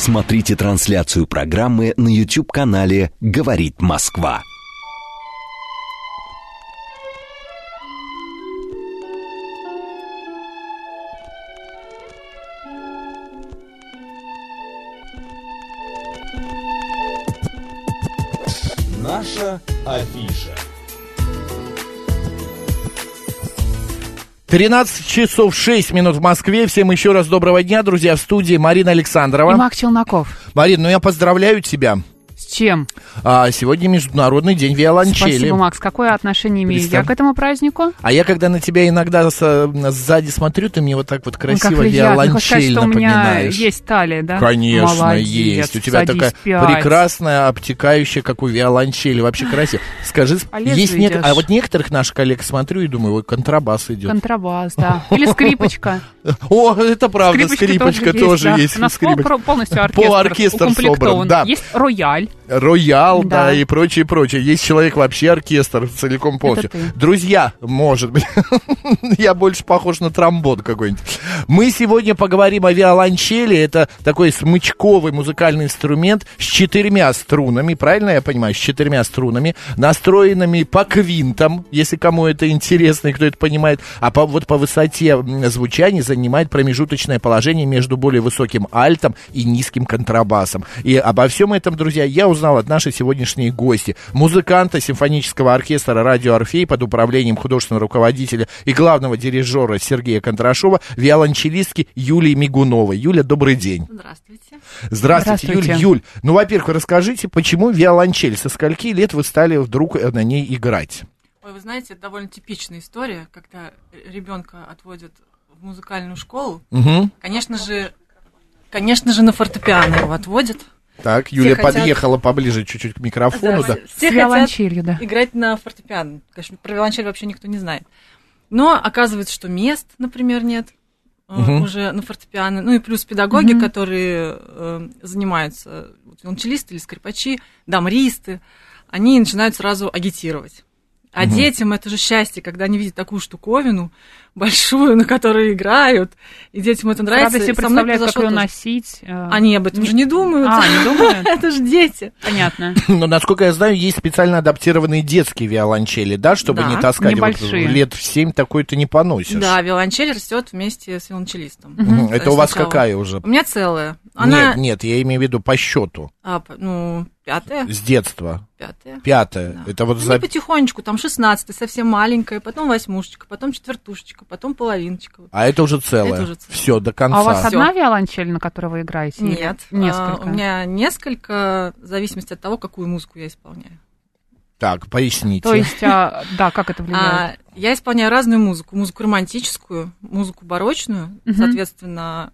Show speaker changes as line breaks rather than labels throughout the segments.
Смотрите трансляцию программы на YouTube-канале «Говорит Москва».
13 часов 6 минут в Москве. Всем еще раз доброго дня, друзья, в студии Марина Александрова.
И Мак Челноков.
Марин, ну я поздравляю тебя.
Чем?
А, сегодня Международный день виолончели.
Спасибо, Макс. Какое отношение имею
Представь.
я к этому празднику?
А я когда на тебя иногда с- сзади смотрю, ты мне вот так вот
Ой,
красиво
как приятно. Хочешь сказать,
виолончель
что у меня
напоминаешь.
есть талия, да?
Конечно,
Молодец.
есть. У тебя такая
пять.
прекрасная, обтекающая, как у виолончели. Вообще красиво. Скажи,
лезвию
есть нек- а вот некоторых наших коллег смотрю и думаю, вот контрабас идет.
Контрабас, да. Или скрипочка.
О, это правда,
Скрипочка
тоже есть.
У нас полностью оркестр,
Полуоркестр собран.
Есть рояль.
Роял, да.
Да.
и прочее, прочее. Есть человек вообще оркестр целиком полностью. Друзья, может быть, я больше похож на тромбон какой-нибудь. Мы сегодня поговорим о виолончели. Это такой смычковый музыкальный инструмент с четырьмя струнами, правильно я понимаю, с четырьмя струнами, настроенными по квинтам, если кому это интересно и кто это понимает. А по, вот по высоте звучания занимает промежуточное положение между более высоким альтом и низким контрабасом. И обо всем этом, друзья, я узнал от нашей сегодняшней гости, музыканта симфонического оркестра «Радио Орфей» под управлением художественного руководителя и главного дирижера Сергея Контрашова, виолончелистки Юлии Мигуновой. Юля, добрый день.
Здравствуйте.
Здравствуйте,
Здравствуйте.
Юль. Юль, ну, во-первых, расскажите, почему виолончель? Со скольки лет вы стали вдруг э, на ней играть?
Ой, вы знаете, это довольно типичная история, когда ребенка отводят в музыкальную школу.
Угу.
Конечно же, конечно же, на фортепиано его отводят.
Так, Юля
хотят-
подъехала поближе чуть-чуть к микрофону, да.
все, все
С
хотят
виолончелью, да.
играть на фортепиано. Конечно, про виолончель вообще никто не знает. Но оказывается, что мест, например, нет
Мгм.
уже на фортепиано. Ну и плюс педагоги,
Мгм.
которые э, занимаются, вот виолончелисты или скрипачи, дамристы, они начинают сразу агитировать. А
Мгм.
детям это же счастье, когда они видят такую штуковину большую, на которой играют, и детям это нравится.
Правда, себе представляют, как ее
тоже.
носить. э,
Они об этом же не думают.
А, не думают?
это же дети.
Понятно.
Но, насколько я знаю, есть специально адаптированные детские виолончели, да, чтобы
Да,
не таскать. Вот
небольшие.
лет в семь такой ты не поносишь.
Да, виолончель растет вместе с виолончелистом.
Мгм. Это у вас
Сначала.
какая уже?
У меня целая. Она,
Нет, нет, я имею в виду по счету.
а, ну, пятая,
С детства.
пятая.
Пятая.
Да.
Это вот
Ну,
за...
не потихонечку, там шестнадцатая, совсем маленькая, потом восьмушечка, потом четвертушечка, потом половиночка.
А это уже целое.
Это уже целое.
Все, до конца.
А у вас
Всё.
одна виолончель, на которой вы играете? или
Нет,
Несколько.
а, у меня несколько, в зависимости от того, какую музыку я исполняю.
Так, поясните.
То есть, а, да, как это влияет?
А, я исполняю разную музыку. Музыку романтическую, музыку барочную.
Мгм.
Соответственно,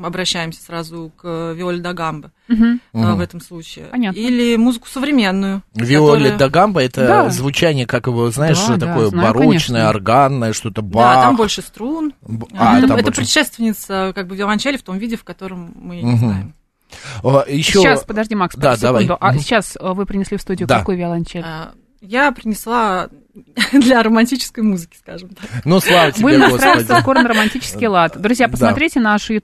обращаемся сразу к Виоле да Гамбо
Мгм.
э, в этом случае.
Понятно.
Или музыку современную.
Виоли
которая-
да Гамба это
Да.
звучание, как его, знаешь,
Да, да,
такое
знаю,
барочное,
конечно.
органное, что-то
Да,
бах.
там больше струн.
Б-
А, это
там
это
больше-
предшественница как бы виолончели в том виде, в котором мы ее
Мгм.
знаем.
О, еще...
Сейчас, подожди, Макс,
Да,
секунду.
давай.
А сейчас э, вы принесли в студию
Да.
какую виолончель?
Я принесла для романтической музыки, скажем так.
Ну, слава тебе,
Будем настраиваться
Господи.
скоро на романтический лад. Друзья,
Да.
посмотрите нашу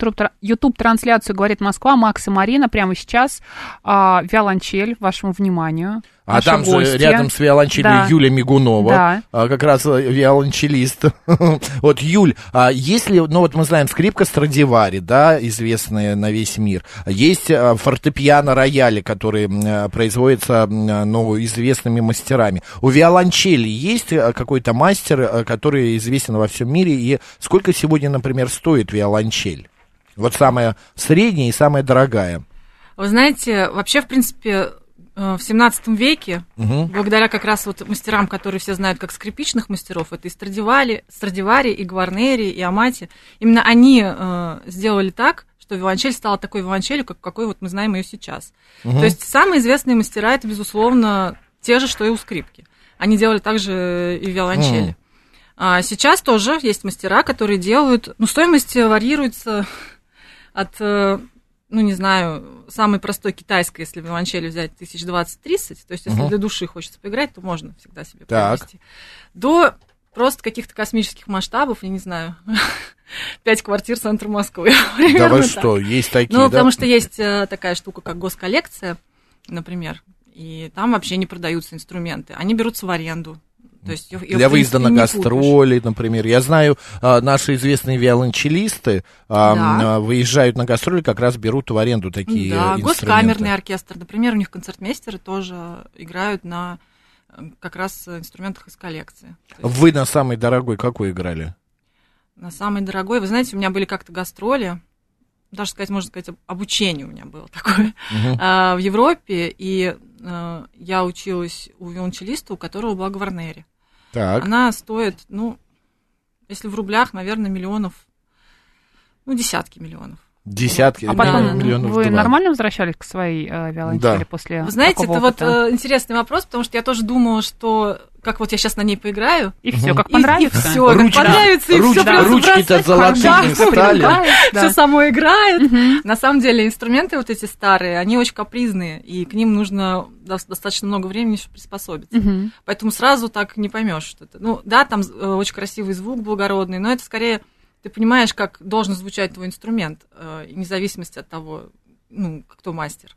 YouTube-трансляцию «Говорит Москва». Макс и Марина прямо сейчас. а, виолончель вашему вниманию.
А там же
гости.
рядом с виолончелью
Да.
Юля Мигунова,
Да.
а, как раз э, виолончелист. вот, Юль, а если, ну вот мы знаем, скрипка Страдивари, да, известная на весь мир. Есть а, фортепиано рояли, которые а, производятся, м, ну, известными мастерами. У виолончели есть а, какой-то мастер, а, который известен во всем мире, и сколько сегодня, например, стоит виолончель? Вот самая средняя и самая дорогая.
Вы знаете, вообще, в принципе, э, в 17 веке,
Мгм.
благодаря как раз вот мастерам, которые все знают как скрипичных мастеров, это и Страдивари, Страдивари, и Гварнери, и Амати, именно они э, сделали так, что виолончель стала такой виолончелью, как, какой вот мы знаем ее сейчас.
Мгм.
То есть самые известные мастера это, безусловно, те же, что и у скрипки. Они делали также и виолончели. А сейчас тоже есть мастера, которые делают, ну, стоимость варьируется от, э, ну, не знаю, самой простой китайской, если виолончели взять, тысяч двадцать-тридцать, то есть если
Мгм.
для души хочется поиграть, то можно всегда себе
Так.
приобрести, до просто каких-то космических масштабов, я не знаю, пять квартир центра Москвы.
Да вы что, есть такие,
Ну, потому что есть э, такая штука, как госколлекция, например, и там вообще не продаются инструменты. Они берутся в аренду. То есть её,
Для выезда на
купишь.
гастроли, например. Я знаю, а, наши известные виолончелисты а,
Да.
а, выезжают на гастроли, как раз берут в аренду такие
Да,
инструменты.
госкамерный оркестр. Например, у них концертмейстеры тоже играют на как раз инструментах из коллекции. Есть
Вы на самый дорогой какой играли?
на самый дорогой. Вы знаете, у меня были как-то гастроли, даже сказать, можно сказать, об- обучение у меня было такое а, в Европе, и я училась у виолончелиста, у которого была гварнери.
Так.
Она стоит, ну, если в рублях, наверное, миллионов, ну, десятки миллионов.
Десятки,
А потом
миллионов
вы
два.
нормально возвращались к своей э, виолончели
Да.
после
Вы знаете, это вот
опыта?
э, интересный вопрос, потому что я тоже думала, что как вот я сейчас на ней поиграю,
И все, как
и-
понравится.
И, все, как
Ручки-
понравится, и
руч-
все прям
ручки-то золотые стали.
все само играет.
Мгм.
На самом деле инструменты вот эти старые, они очень капризные, и к ним нужно дос- достаточно много времени, чтобы приспособиться.
Мгм.
Поэтому сразу так не поймешь, что это. Ну, да, там э, очень красивый звук благородный, но это скорее ты понимаешь, как должен звучать твой инструмент, э, и вне зависимости от того, ну, кто мастер.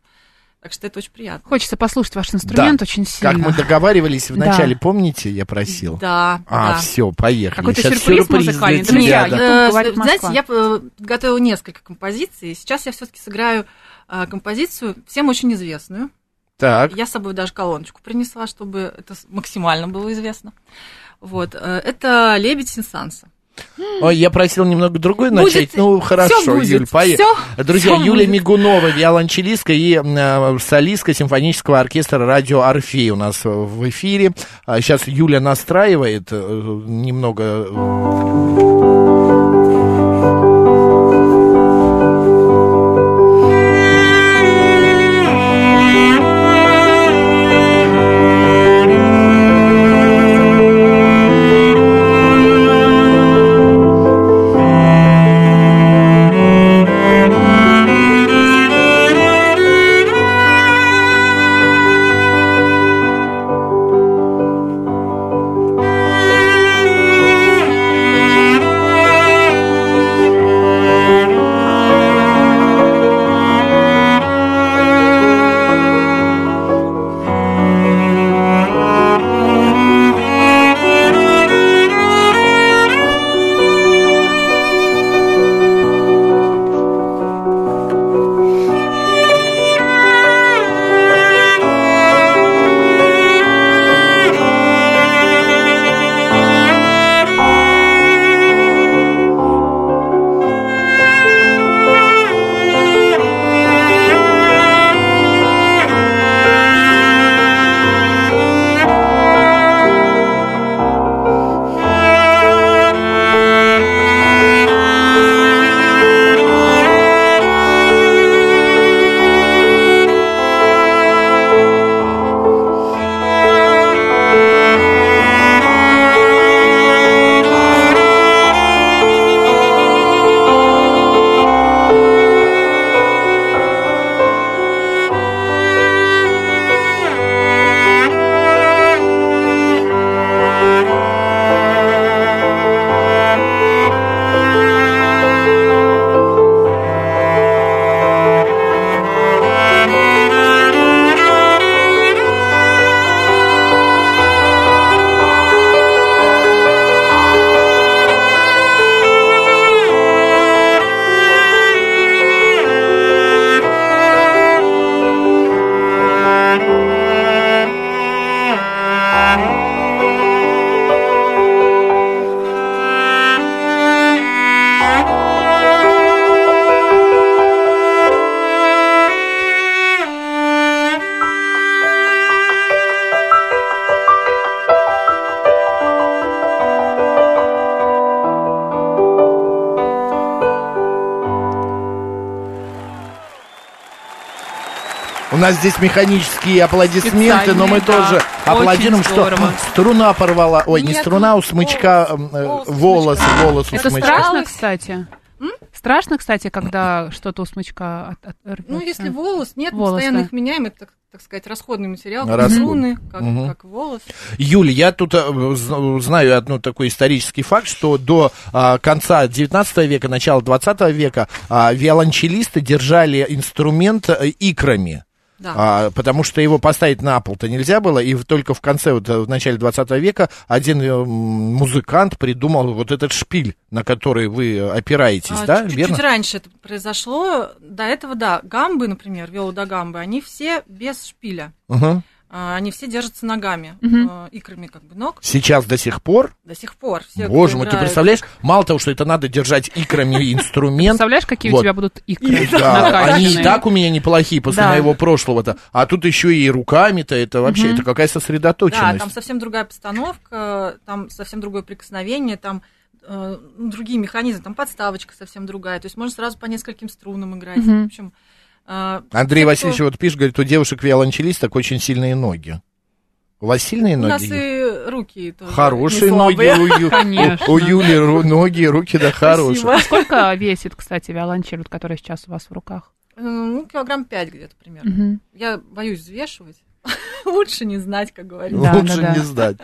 Так что это очень приятно.
Хочется послушать ваш инструмент очень сильно.
Как мы договаривались в
Да.
помните, я просил?
Да,
А,
да.
все, поехали.
Какой-то
Сейчас
сюрприз
сюрприз
музыкальный,
для
друзья, я-
да.
Э, знаете, я э, готовила несколько композиций. Сейчас я все-таки сыграю э, композицию всем очень известную.
Так,
Я с собой даже колоночку принесла, чтобы это максимально было известно. Вот. э, Это «Лебедь Синсанса».
Ой, я просил немного другой
Будет.
начать. Ну, хорошо,
будет.
Юль, поехали. Друзья,
всё
Юлия
будет.
Мигунова, виолончелистка и э, солистка симфонического оркестра «Радио Орфей» у нас э, в эфире. А Сейчас Юля настраивает э, немного... нас здесь механические аплодисменты, но мы
да.
тоже аплодируем, что струна порвала. Ой, не
Нет,
струна, у смычка,
волос,
э,
волос у
волос,
смычка.
волос у
Это
смычка.
страшно, кстати. Страшно, кстати, когда что-то у смычка от, от-
Ну,
рвётся?
если волос, нет, мы
Волос,
постоянно
да.
их меняем, это, так, так сказать, расходный материал,
Расход.
струны, как,
Мгм.
как волос.
Юль, я тут э, зна- знаю одну такой исторический факт, что до а, конца 19 века, начала 20 века а, виолончелисты держали инструмент э, икрами.
Да.
А, потому что его поставить на пол-то нельзя было, и только в конце, вот, э, в начале 20 века один э, музыкант придумал вот этот шпиль, на который вы опираетесь,
А,
да,
чуть-
верно?
Раньше это произошло. До этого, да, гамбы, например, велодогамбы, они все без шпиля.
Мгм.
А, Они все держатся ногами, э, икрами как бы ног
Сейчас до сих пор,
до сих пор. Все,
боже мой, ты представляешь, мало того, что это надо держать икрами инструмент,
Представляешь, какие
Вот.
у тебя будут икры
Да, они и так у меня неплохие после
Да.
моего прошлого-то. А тут еще и руками-то, это вообще, это какая
Да,
сосредоточенность.
там совсем другая постановка, там совсем другое прикосновение, там э, другие механизмы, там подставочка совсем другая. То есть можно сразу по нескольким струнам играть. В общем,
Андрей
те, кто-
Васильевич вот пишет, говорит, у девушек-виолончелисток очень сильные ноги. У вас сильные
У нас
ноги?
и руки тоже
Хорошие ноги у, Ю-
Конечно.
у, у Юли, ру- ноги, руки, да, хорошие.
Спасибо.
Сколько весит, кстати, виолончель, вот, которая сейчас у вас в руках?
Э, Ну, килограмм пять где-то примерно.
Мгм.
Я боюсь взвешивать. Лучше не знать, как говорится.
Да,
Лучше
да, да.
не знать.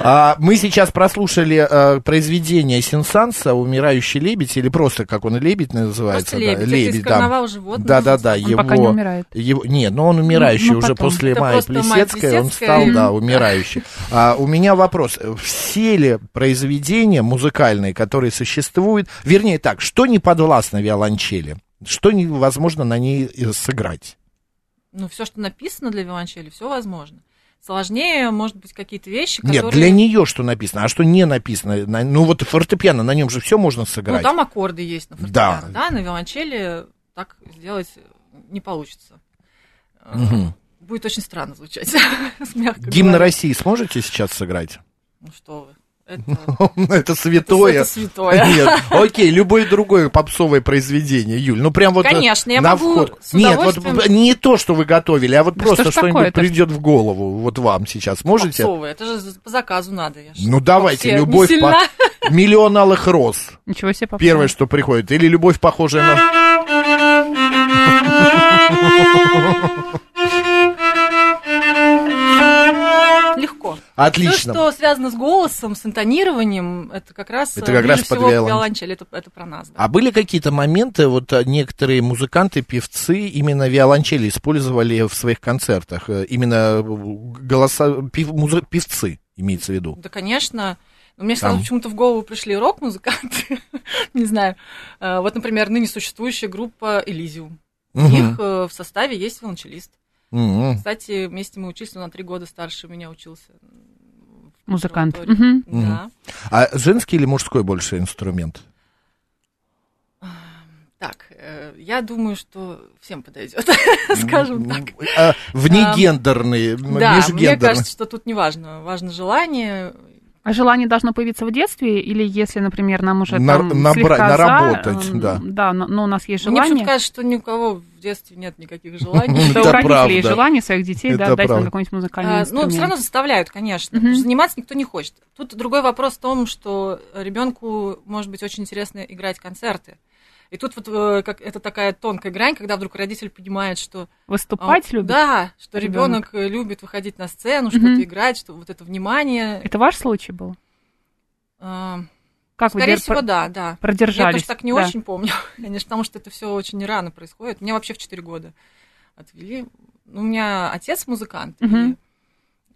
А, мы сейчас прослушали а, произведение Сенсанса «Умирающий лебедь», или просто, как он, лебедь называется?
Просто
да,
лебедь. это
да.
карнавала животных.
Да-да-да,
Он
его...
пока не умирает.
Его, нет, но он умирающий
Ну, ну,
уже
потом.
после
Это
Майи Плесецкой, он стал, да, умирающий. А, у меня вопрос. Все ли произведения музыкальные, которые существуют, вернее так, что не подвластно виолончели? Что невозможно на ней э, сыграть?
Ну, все, что написано для виолончели, все возможно. Сложнее, может быть, какие-то вещи,
Нет,
которые...
для нее что написано, а что не написано? На- Ну вот фортепиано, на нем же все можно
Ну,
сыграть.
там аккорды есть на
Да.
фортепиано. Да. на виолончели так сделать не получится.
Мгм.
Будет очень странно звучать. мягко
Гимн
говоря.
России сможете сейчас сыграть?
Ну что вы. Это,
святое.
это святое.
Нет, окей, любое другое попсовое произведение, Юль. Ну прям вот э,
Конечно, я
на
могу
вход. Нет, вот не то, что вы готовили, а вот просто что-нибудь придет в голову вот вам сейчас. Можете?
Попсовое. Это же по заказу надо.
Ну давайте, любовь по миллион алых роз.
Ничего себе, попса.
Первое, что приходит. Или любовь похожая на.
Легко.
Отлично.
Все, что связано с голосом, с интонированием, это как раз,
Это как раз под
всего виолончели. Это, это про нас. да.
А были какие-то моменты, вот а, некоторые музыканты, певцы именно виолончели использовали в своих концертах? Э, Именно э, голоса, пев- музы- певцы, имеется в виду.
Да, конечно. Но мне сразу почему-то в голову пришли рок-музыканты. Не знаю. Э, Вот, например, ныне существующая группа Элизиум. У них в составе есть виолончелист.
Мгм.
Кстати, вместе мы учились, он на три года старше меня учился. в
Музыкант. Мгм.
Да.
А женский или мужской больше инструмент?
Так, э, я думаю, что всем подойдет, скажем так.
А, Внегендерный, м,
Да, мне кажется, что тут не важно. Важно желание.
А желание должно появиться в детстве, или если, например, нам уже
На-
там
набра-
слегка за,
наработать,
э,
да.
Да, но, но у нас есть
Мне
желание.
почему-то кажется, что ни у кого в детстве нет никаких желаний.
что
Это
у родителей желание своих детей, да, дать нам какой-нибудь музыкальный
А, Ну, все равно заставляют, конечно. Заниматься никто не хочет. Тут другой вопрос в том, что ребенку может быть очень интересно играть концерты. И тут вот э, как, это такая тонкая грань, когда вдруг родитель понимает, что...
Выступать
а,
любит?
Да, что ребенок любит выходить на сцену, что-то играть, что вот это внимание.
Это ваш случай был?
а,
Как вы
Скорее
дер-
всего, да, да. Я
продержались?
тоже так не
Да.
очень помню, конечно, потому что это все очень рано происходит. Меня вообще в 4 года отвели. Ну, У меня отец музыкант, и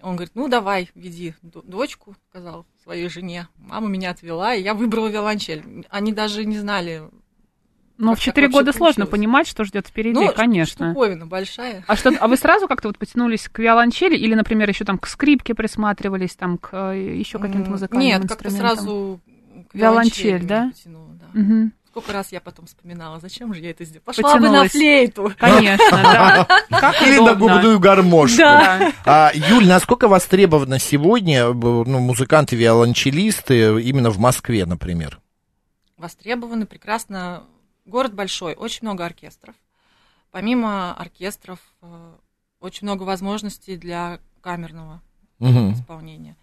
он говорит, ну давай, веди дочку, сказал своей жене. Мама меня отвела, и я выбрала виолончель. Они даже не знали.
Но
как
в
так
4
вообще
года сложно
получилось?
понимать, что ждет впереди,
ну,
конечно.
штуковина большая.
А что, а вы сразу как-то вот потянулись к виолончели или, например, еще там к скрипке присматривались, там к еще каким-то музыкальным
Нет, как-то сразу к
Виолончель, да?
меня потянуло, да.
Мгм.
Сколько раз я потом вспоминала, зачем же я это сделала? Пошла бы на
Потянулась.
флейту.
Конечно, да.
Или на губную гармошку.
Да.
А, Юль, насколько востребованы сегодня ну, музыканты-виолончелисты именно в Москве, например?
востребованы прекрасно. Город большой, очень много оркестров. Помимо оркестров, э, очень много возможностей для камерного
Мгм.
исполнения.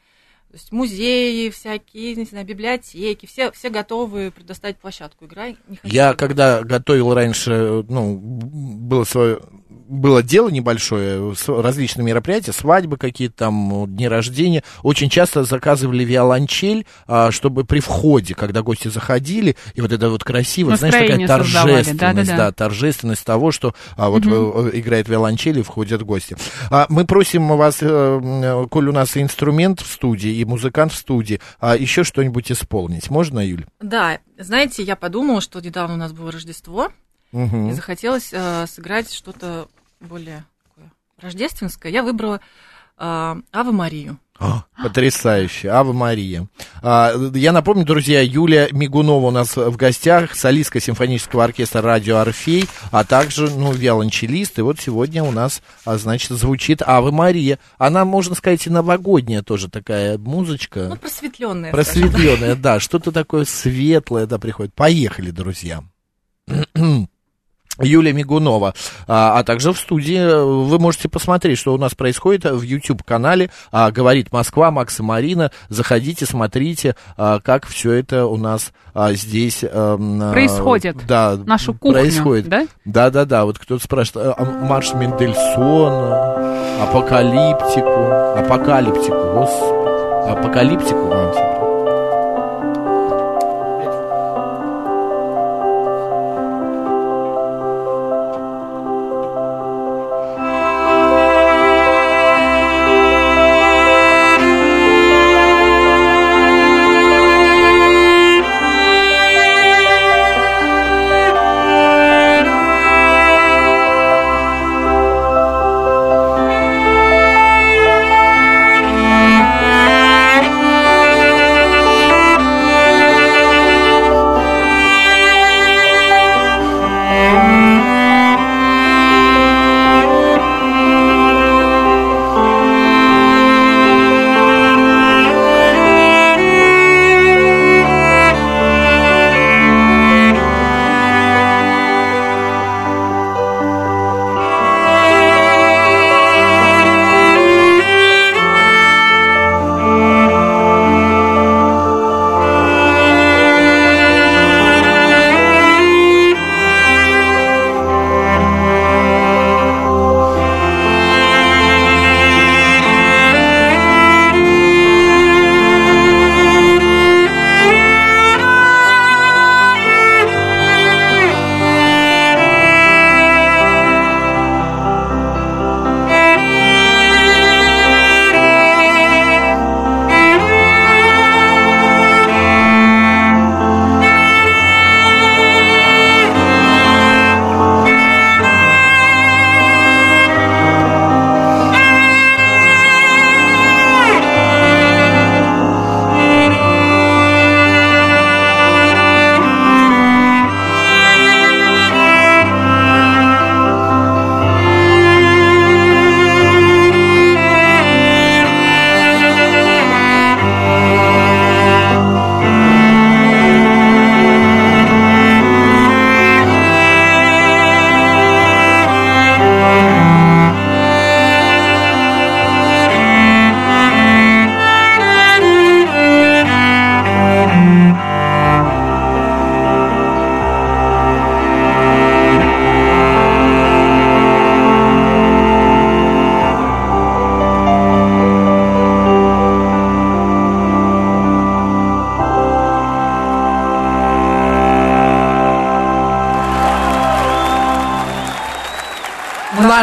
То есть музеи всякие, не знаю, библиотеки, все, все готовы предоставить площадку. Играй, не хочу
Я
играть.
когда готовил раньше, ну, было свое было дело небольшое, различные мероприятия, свадьбы какие-то там, дни рождения. Очень часто заказывали виолончель, а, чтобы при входе, когда гости заходили, и вот это вот красиво, знаешь, такая
Настроение создавали,
торжественность,
да-да-да.
да, торжественность того, что а, вот э, играет виолончель и входят гости. А, мы просим вас, э, коль у нас и инструмент в студии, и музыкант в студии, а еще что-нибудь исполнить. Можно, Юль?
Да, знаете, я подумала, что недавно у нас было Рождество,
Мгм.
и захотелось э, сыграть что-то более такое рождественское. Я выбрала э, Ава Марию.
А, Потрясающе. Ава Мария. А, я напомню, друзья, Юлия Мигунова у нас в гостях, солистка симфонического оркестра «Радио Орфей», а также, ну, виолончелист. И вот сегодня у нас, а, значит, звучит Ава Мария. Она, можно сказать, и новогодняя тоже такая музычка.
Ну, просветленная.
Просветленная, да, что-то такое светлое, да, приходит. Поехали, друзья. Юлия Мигунова, а, а также в студии э, вы можете посмотреть, что у нас происходит в YouTube-канале а, «Говорит Москва», Макс и Марина. Заходите, смотрите, а, как все это у нас а, здесь... а,
Происходит.
Да,
Нашу кухню,
происходит.
да?
Да-да-да, вот кто-то спрашивает, а, марш Мендельсона, апокалиптику, апокалиптику, господи, апокалиптику вам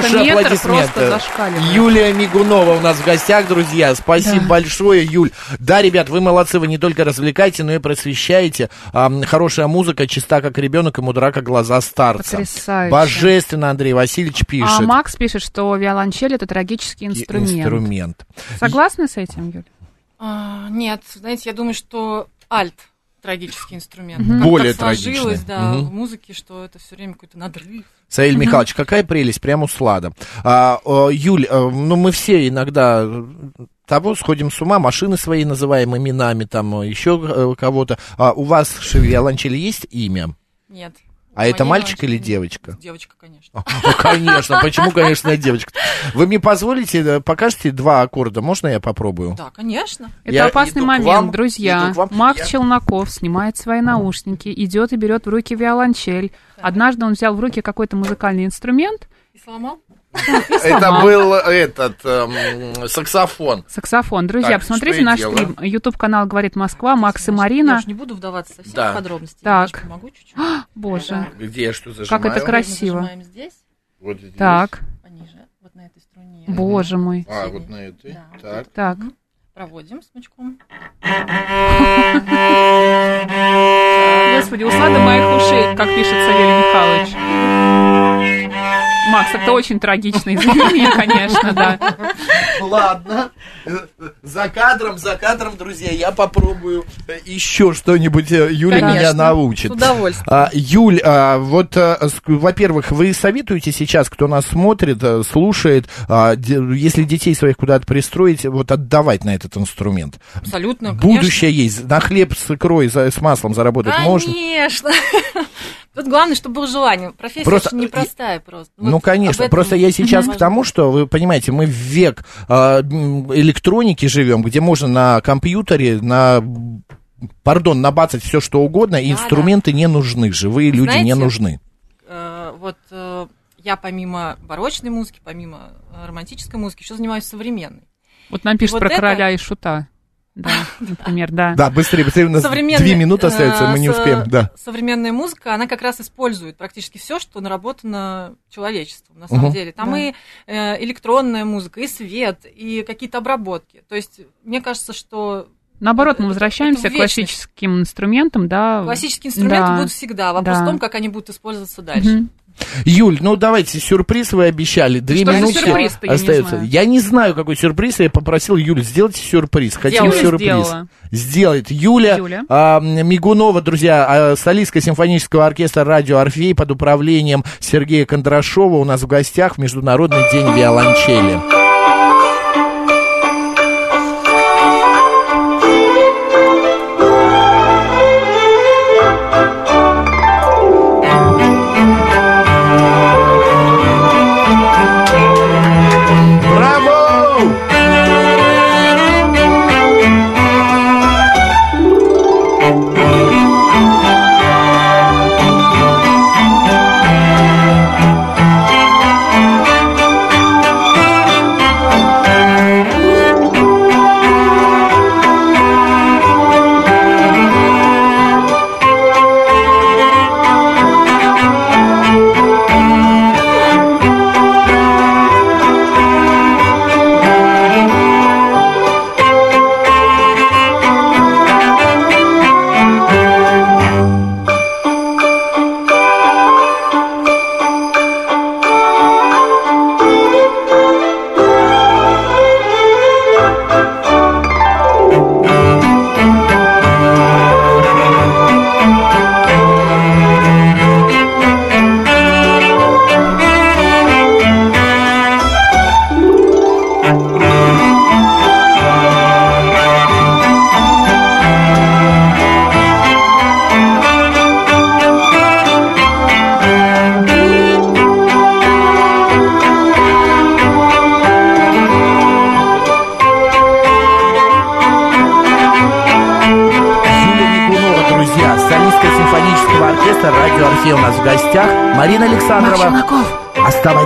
всё. Наши
метр
аплодисменты. Юлия Мигунова у нас в гостях, друзья. Спасибо
Да.
большое, Юль. Да, ребят, вы молодцы, вы не только развлекаете, но и просвещаете. Ам, хорошая музыка, чиста как ребенок и мудра как глаза старца.
Потрясающе.
Божественно, Андрей Васильевич пишет.
А Макс пишет, что виолончель это трагический
И-
инструмент.
инструмент.
Согласны с этим, Юль?
А, нет, знаете, я думаю, что альт трагический инструмент.
Более трагичный.
да, в музыке, что это все время какой-то надрыв.
Саиль Михайлович, какая прелесть, прям услада. А, о, Юль, э, ну мы все иногда того сходим с ума, машины свои называем именами, там э, еще э, кого-то. А у вас в виолончели есть имя?
Нет.
А это мальчик или девочка?
Девочка, конечно.
Ну, конечно. Почему, конечно, девочка? Вы мне позволите, э, покажете два аккорда? Можно я попробую?
Да, конечно.
Это
Я
опасный момент,
вам,
друзья.
вам.
Макс
Я-
Челноков снимает свои наушники, идет и берет в руки виолончель. Однажды он взял в руки какой-то музыкальный инструмент,
И сломал?
Это был этот эм, саксофон.
Саксофон. Друзья,
Так,
посмотрите
я
наш стрим. YouTube-канал «Говорит Москва», Макс и
Я
Марина.
уж не буду вдаваться совсем
Да.
в подробности.
Так.
Могу чуть-чуть?
Боже,
Где я что зажимаю?
Как это красиво.
Здесь,
Вот здесь.
так,
пониже, вот на этой струне.
боже мой.
А, вот на этой.
Да.
Так.
Так,
Проводим смычком.
господи, услада моих ушей, как пишет Савелий Михайлович. Макс, это очень трагично, извини меня, конечно, да.
Ладно. За кадром, за кадром, друзья, я попробую э, еще что-нибудь. э, Юля
Конечно,
меня
С
научит.
удовольствием.
А, Юль, а, вот, а, ск- во-первых, вы советуете сейчас, кто нас смотрит, э, слушает, а, де- если детей своих куда-то пристроить, вот отдавать на этот инструмент?
Абсолютно.
Будущее есть. На хлеб с икрой, за- с маслом заработать можно?
Конечно. Тут главное, чтобы было желание. Профессия
Просто-
очень непростая просто.
Ну,
Вот об
конечно.
этом
Просто я сейчас к тому, что, вы понимаете, мы в век м, электроники живем, где можно на компьютере, на пардон, набацать все что угодно, и
Да,
инструменты не нужны, живые люди не
Знаете,
нужны.
Э, Вот э, я помимо барочной музыки, помимо э, романтической музыки, еще занимаюсь современной.
Вот нам пишут
Вот
про
это-
короля и шута. Да, например, да.
Да, быстрее, быстрее, у нас
Современная,
две минуты
э,
остается, мы не успеем, да.
Современная музыка, она как раз использует практически все, что наработано человечеством, на самом деле. Там
Да.
и э, электронная музыка, и свет, и какие-то обработки. То есть, мне кажется, что
Наоборот, мы возвращаемся к классическим инструментам, да.
классические инструменты
да.
будут всегда. Вопрос
Да.
в том, как они будут использоваться дальше.
Юль, ну давайте, сюрприз вы обещали, две
Что
минутки
сюрприз-то, я не
остается. Я не знаю, какой сюрприз, я попросил Юлю, сделайте сюрприз, хотим
Юля
сюрприз.
сделала.
Сделает Юля,
Юля.
а, Мигунова, друзья, а, солистка симфонического оркестра «Радио Орфей» под управлением Сергея Кондрашова у нас в гостях в Международный день виолончели.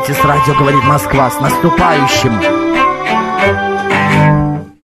Оставайтесь с радио, говорит Москва, с наступающим.